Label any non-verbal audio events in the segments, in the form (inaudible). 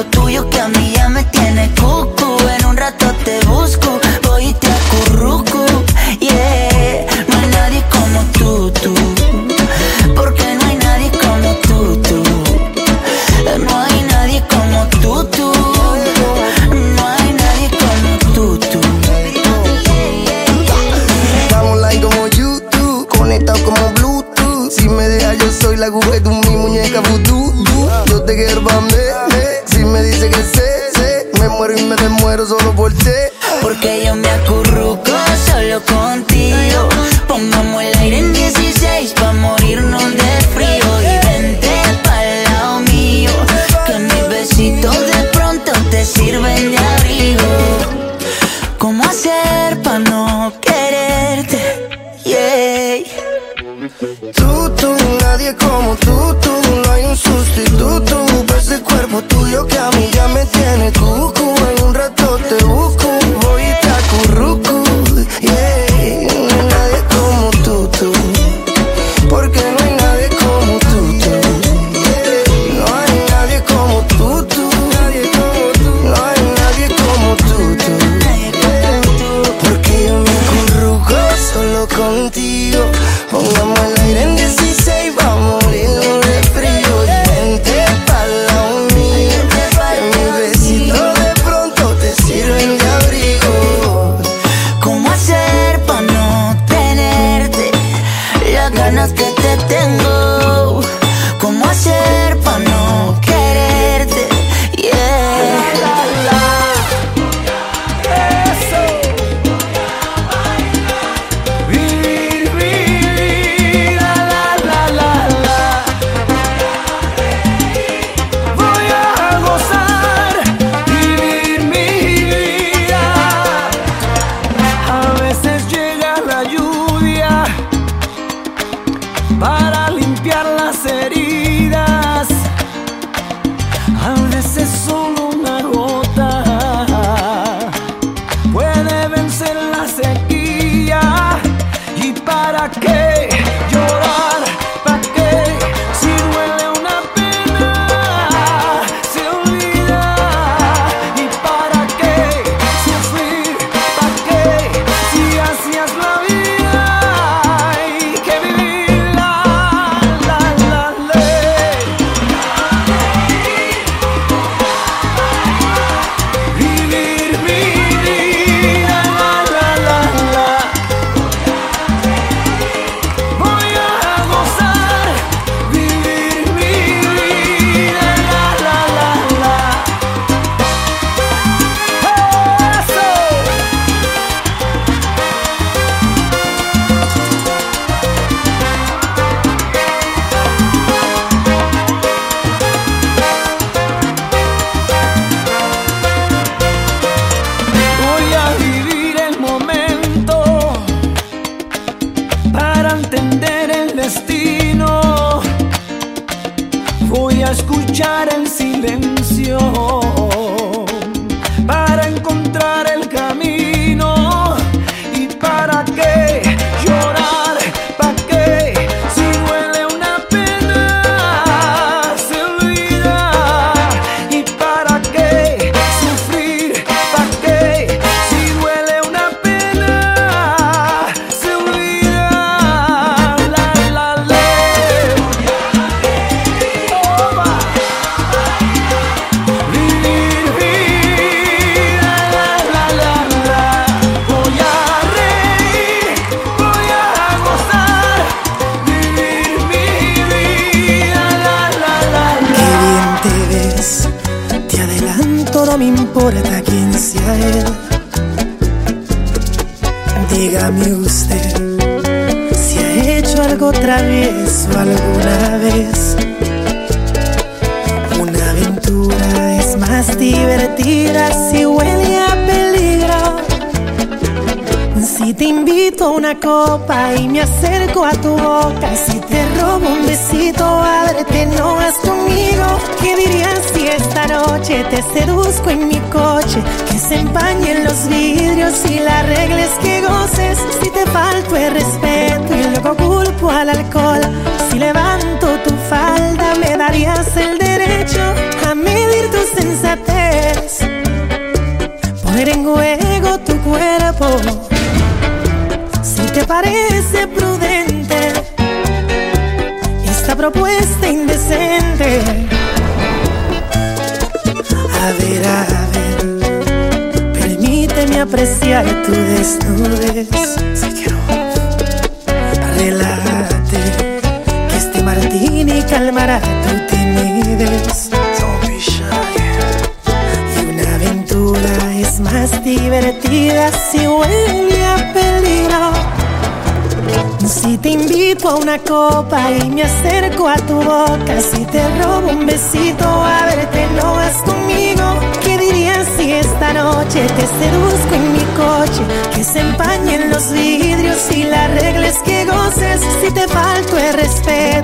cuerpo tuyo que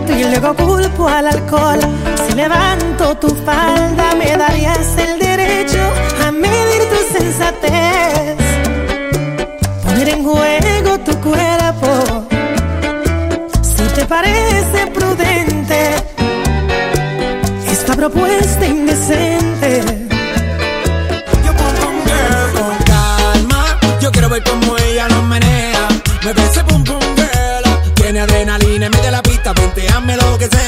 y luego culpo al alcohol. Si levanto tu falda, me darías el derecho a medir tu sensatez. Poner en juego tu cuerpo, si te parece prudente. Esta propuesta indecente. Yo pongo un girl con calma, yo quiero ver cómo ella lo menea. Me parece pum pum girl, tiene adrenalina y me la Ponteame lo que sea.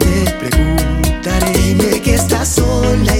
Te preguntaré. Dime que estás sola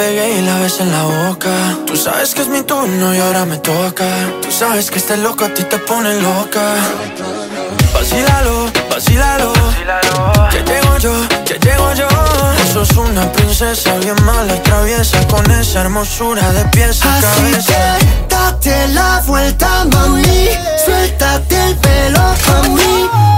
pegué y la besé en la boca. Tú sabes que es mi turno y ahora me toca. Tú sabes que este loco a ti te pone loca. Vacílalo, vacílalo. Que llego yo, que llego yo. Eso es una princesa bien mala traviesa con esa hermosura de pies a Así. Que date la vuelta, mami. Suéltate el pelo, mí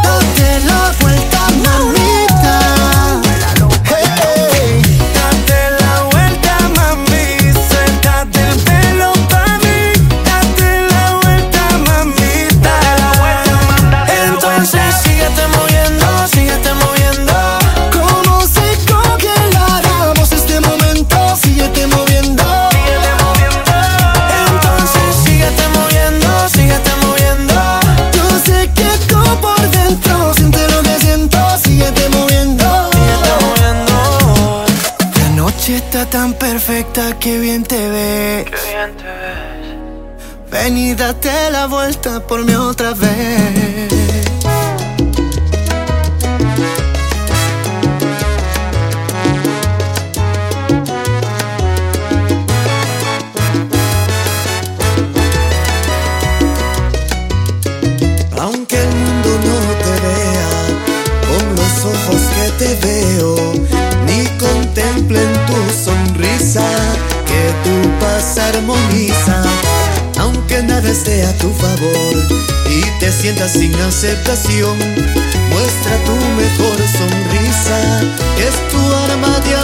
qué bien te ves. Qué. Ven y date la vuelta por mí otra vez. sientas sin aceptación. Muestra tu mejor sonrisa, es tu arma de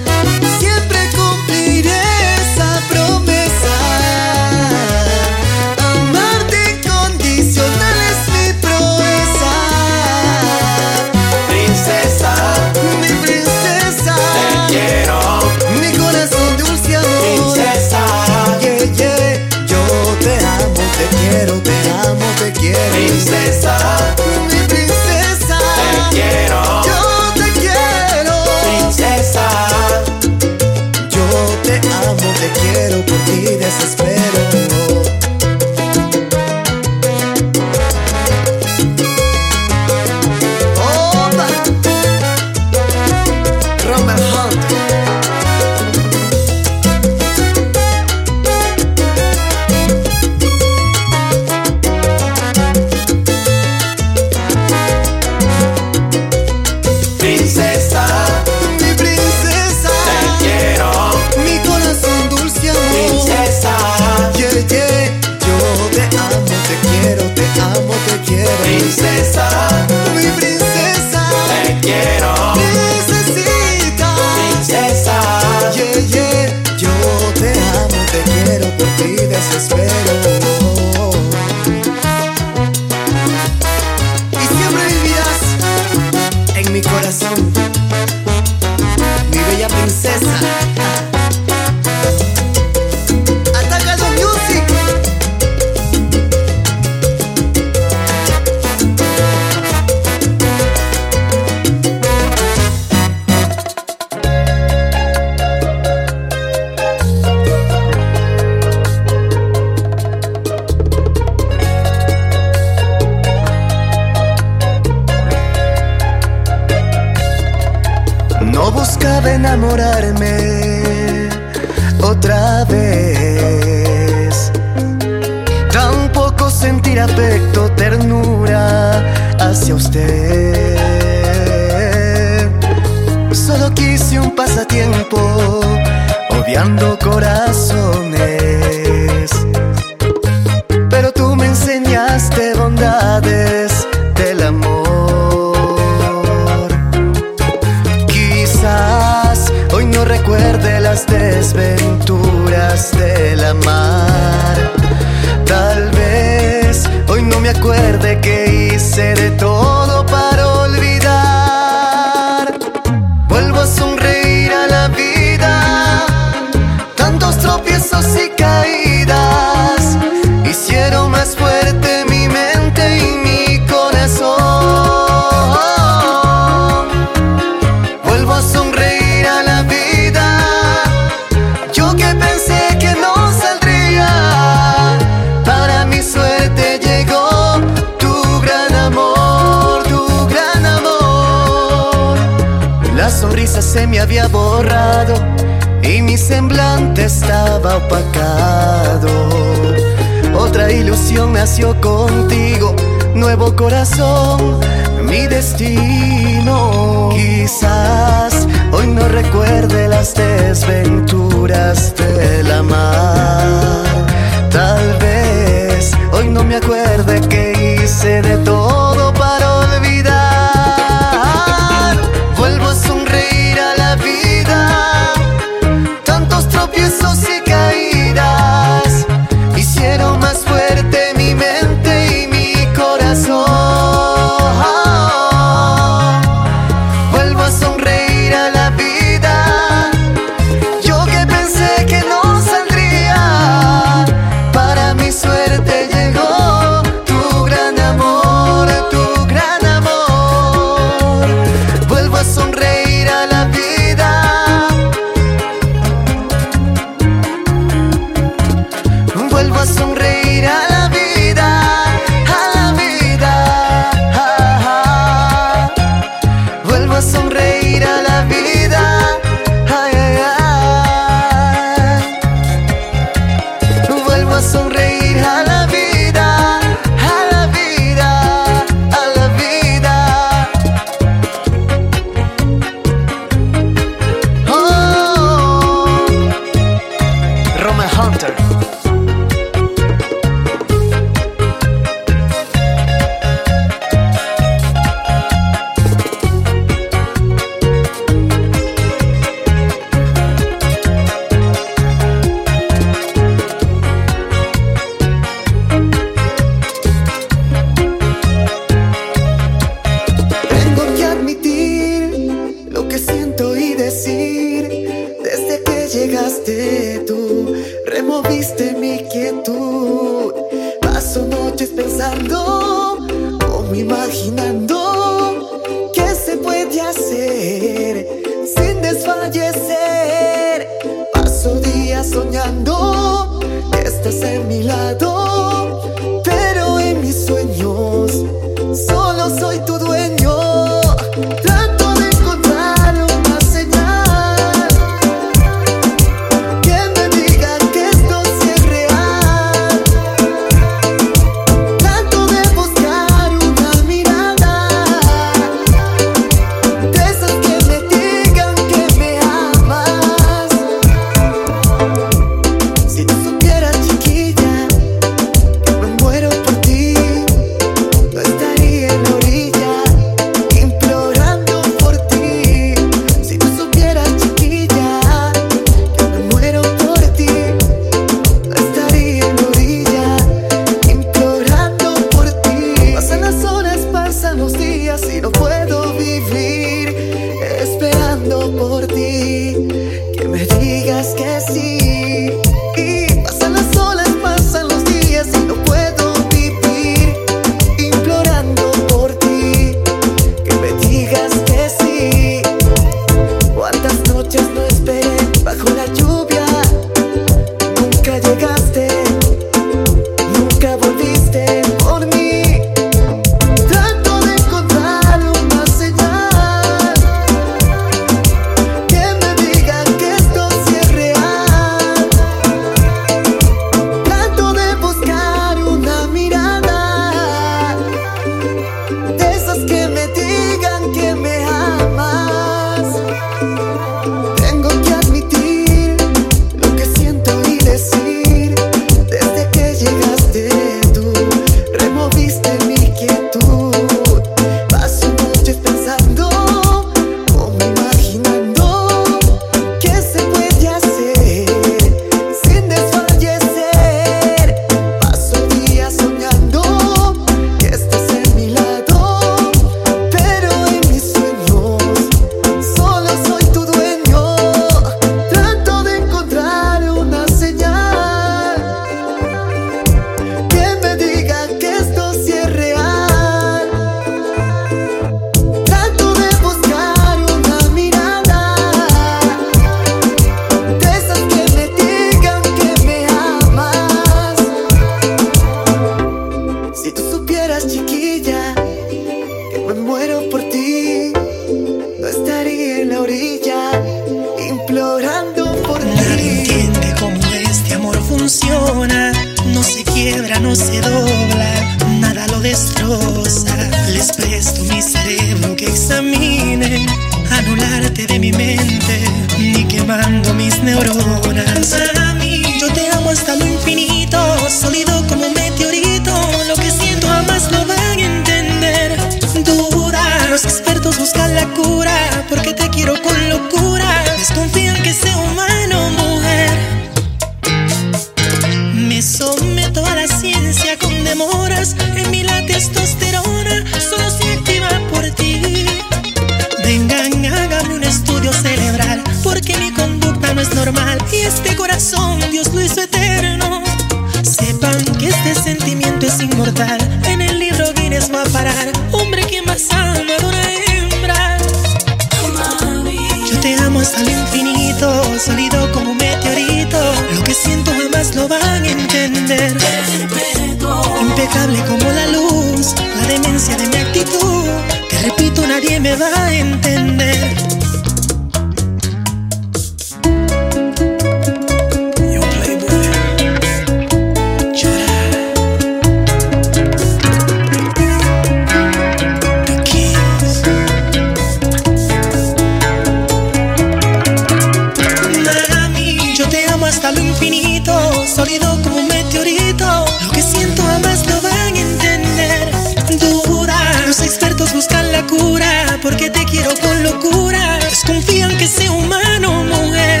sólido como un meteorito. Lo que siento jamás lo van a entender. Duda, los expertos buscan la cura, porque te quiero con locura. Desconfían que sea humano mujer.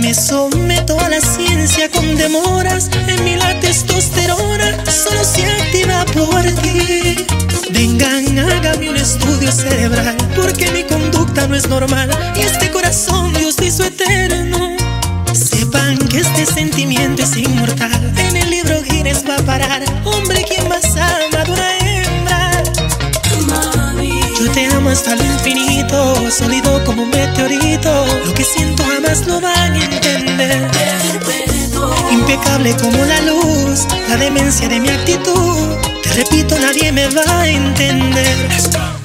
Me someto a la ciencia con demoras. En mí la testosterona solo se activa por ti. Vengan, hágame un estudio cerebral, porque mi conducta no es normal. Y este corazón Dios hizo eterno. Este sentimiento es inmortal. En el libro Guinness va a parar. Hombre, quien más ama de una hembra. Yo te amo hasta lo infinito, sólido como un meteorito. Lo que siento jamás lo van a entender. Impecable como la luz, la demencia de mi actitud. Te repito, nadie me va a entender.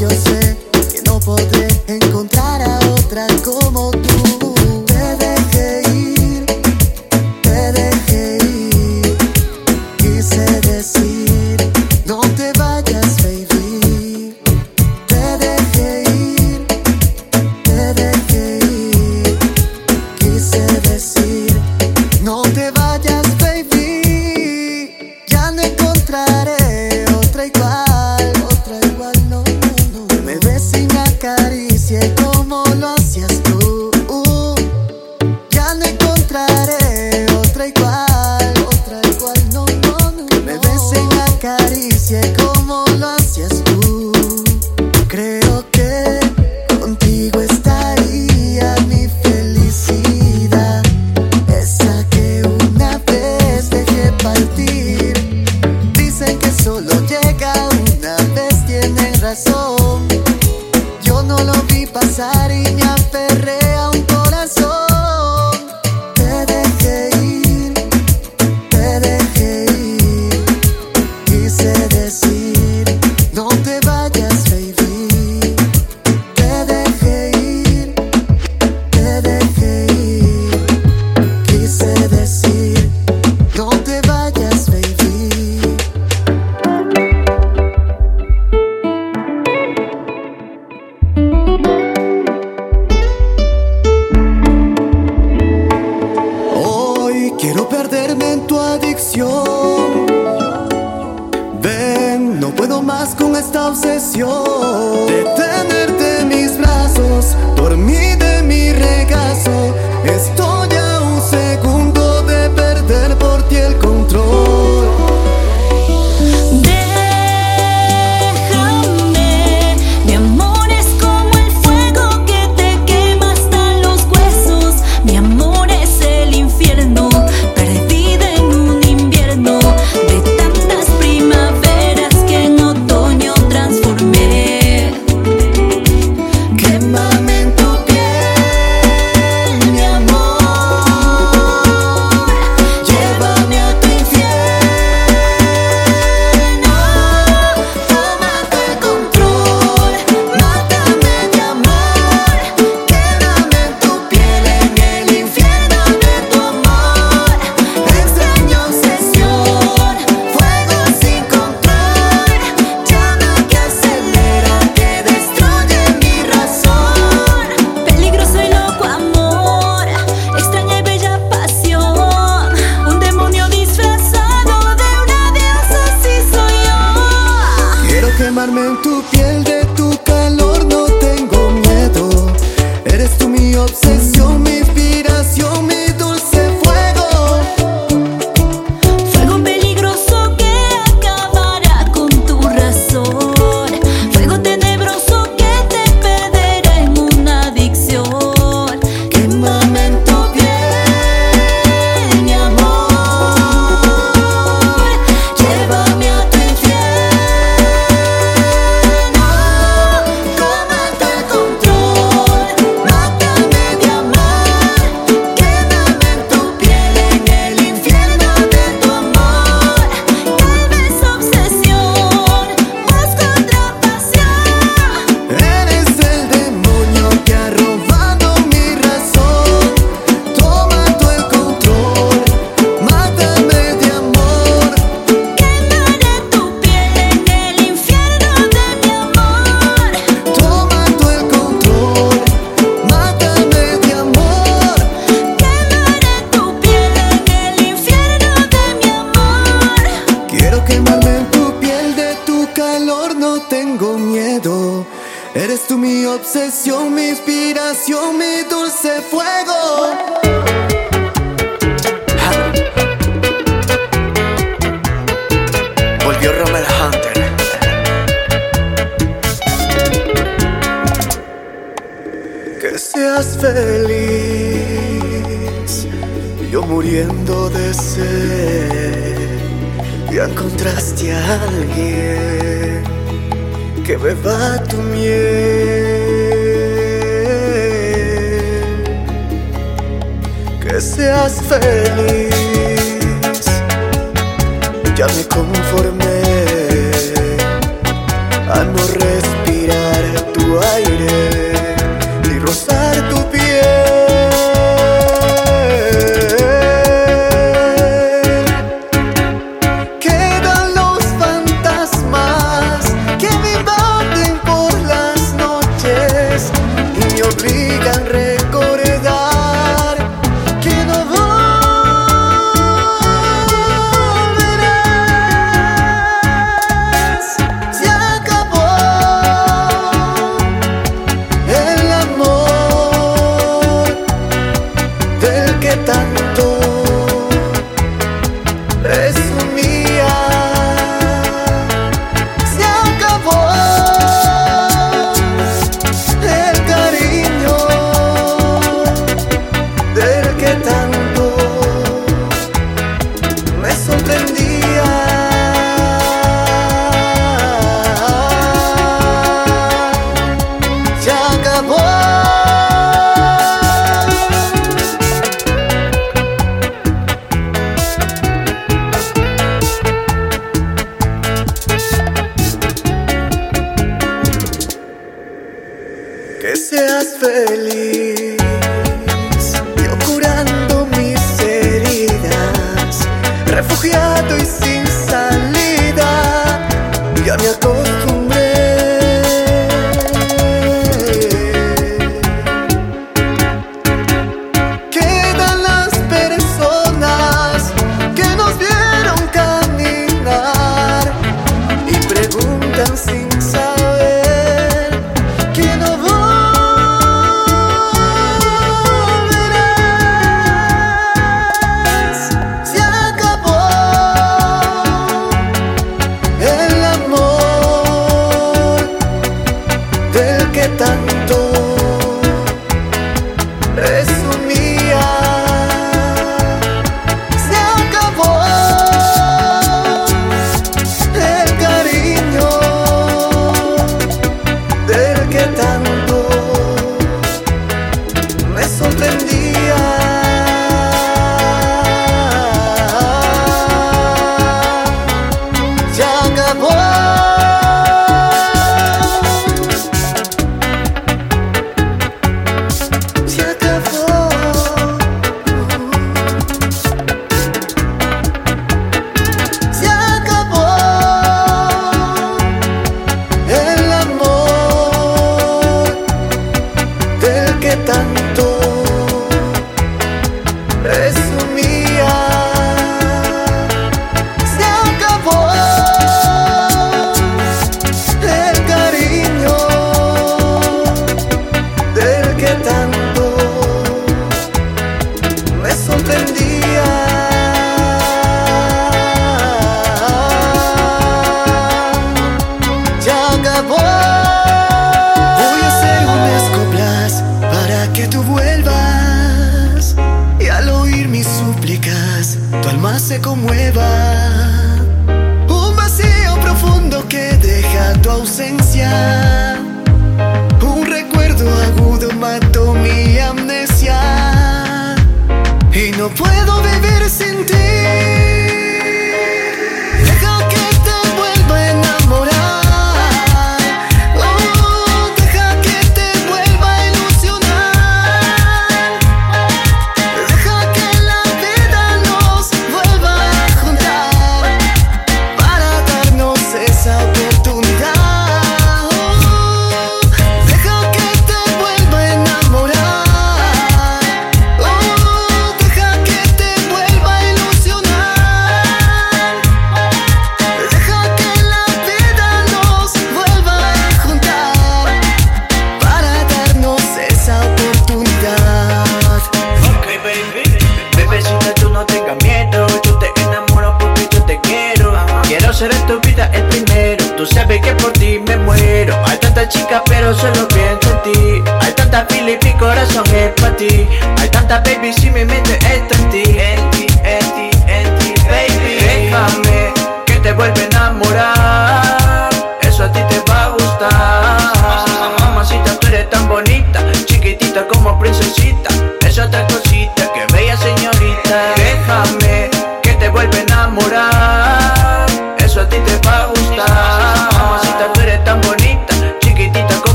yo sé. quemarme en tu piel de tu calor no tengo miedo. Eres tú mi obsesión, mi inspiración.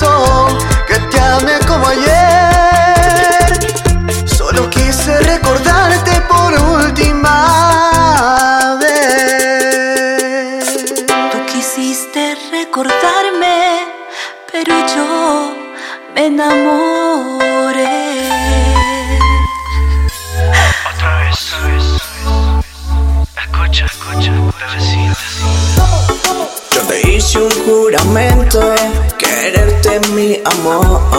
Corazón mi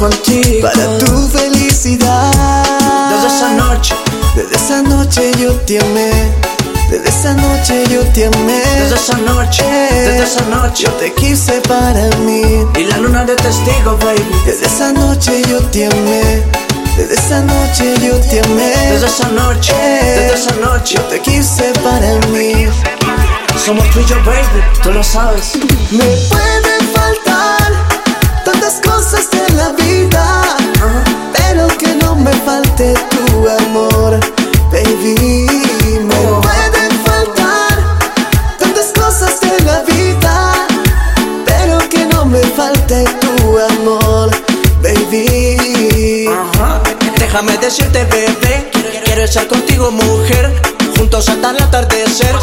contigo. para tu felicidad. Desde esa noche, Desde esa noche yo te amé. Desde esa noche yo te amé. desde esa noche, desde esa noche. Yo te quise para mí. Y la luna de testigo, baby. Desde esa noche yo te amé. Desde esa noche yo te amé. Desde esa noche, desde esa noche. Yo te quise para mí. Somos tú y yo, baby, tú lo sabes. Me falte tu amor, baby. Me pueden faltar tantas cosas en la vida, pero que no me falte tu amor, baby. Ajá. Déjame decirte, bebé, quiero estar contigo, mujer. Juntos hasta el atardecer,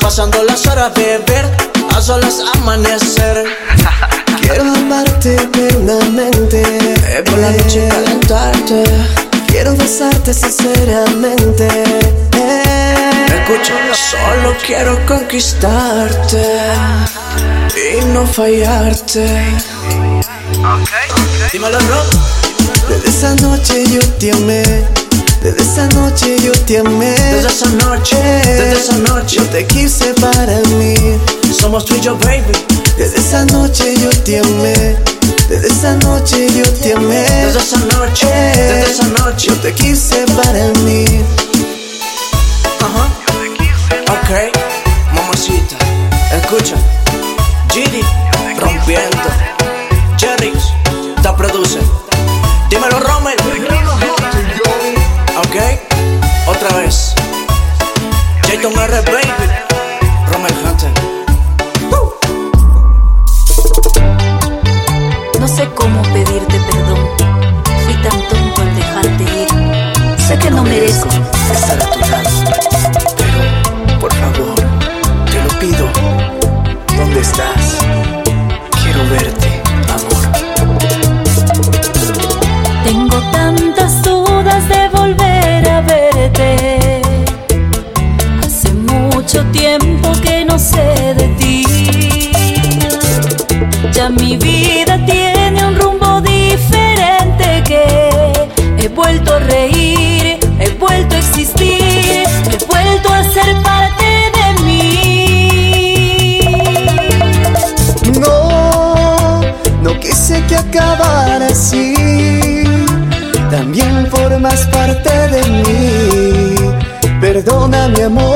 pasando las horas, beber, a solas amanecer. (laughs) Quiero amarte eternamente. Eh, por la noche calentarte. Quiero besarte sinceramente. Eh. Escucha, solo quiero conquistarte y no fallarte. Dímelo, Rob. Desde esa noche yo te amé. Desde esa noche yo te amé. Desde esa noche, desde esa noche. Yo te quise para mí. Somos tú y yo, baby. Desde esa noche yo te amé. Desde esa noche yo te amé. Desde esa noche, desde esa noche. Yo te quise para mí. Ajá. Ok, mamacita, escucha. Gidi, rompiendo. Jerry's, te produce. Dímelo, Rommel. Ok, otra vez. Jayton R. Baby. Rommel Hunter. Sé cómo pedirte perdón. Fui tan tonto al dejarte ir. Sé que no merezco. estar a tu lado. Pero, por favor, te lo pido. ¿Dónde estás? Quiero verte, amor. Tengo tantas dudas de volver a verte. Hace mucho tiempo que no sé de ti. Ya mi vida parte de mí. Perdona mi amor,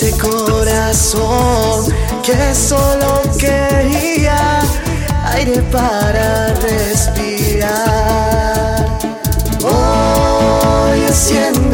ese corazón que solo quería aire para respirar. Hoy siento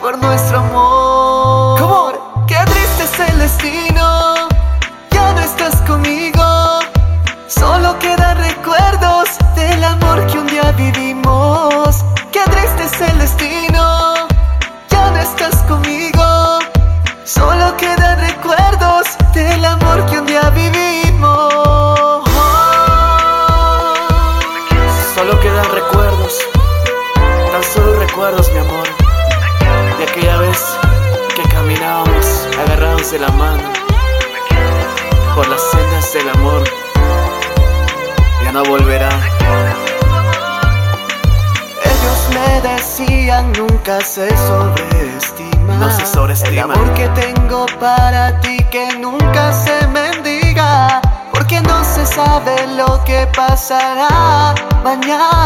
por nuestro amor. será mañana.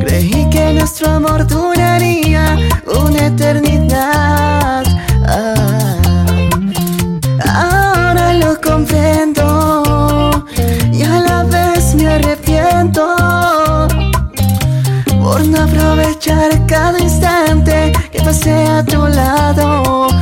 Creí que nuestro amor duraría una eternidad. Ah, ahora lo comprendo y a la vez me arrepiento por no aprovechar cada instante que pasé a tu lado.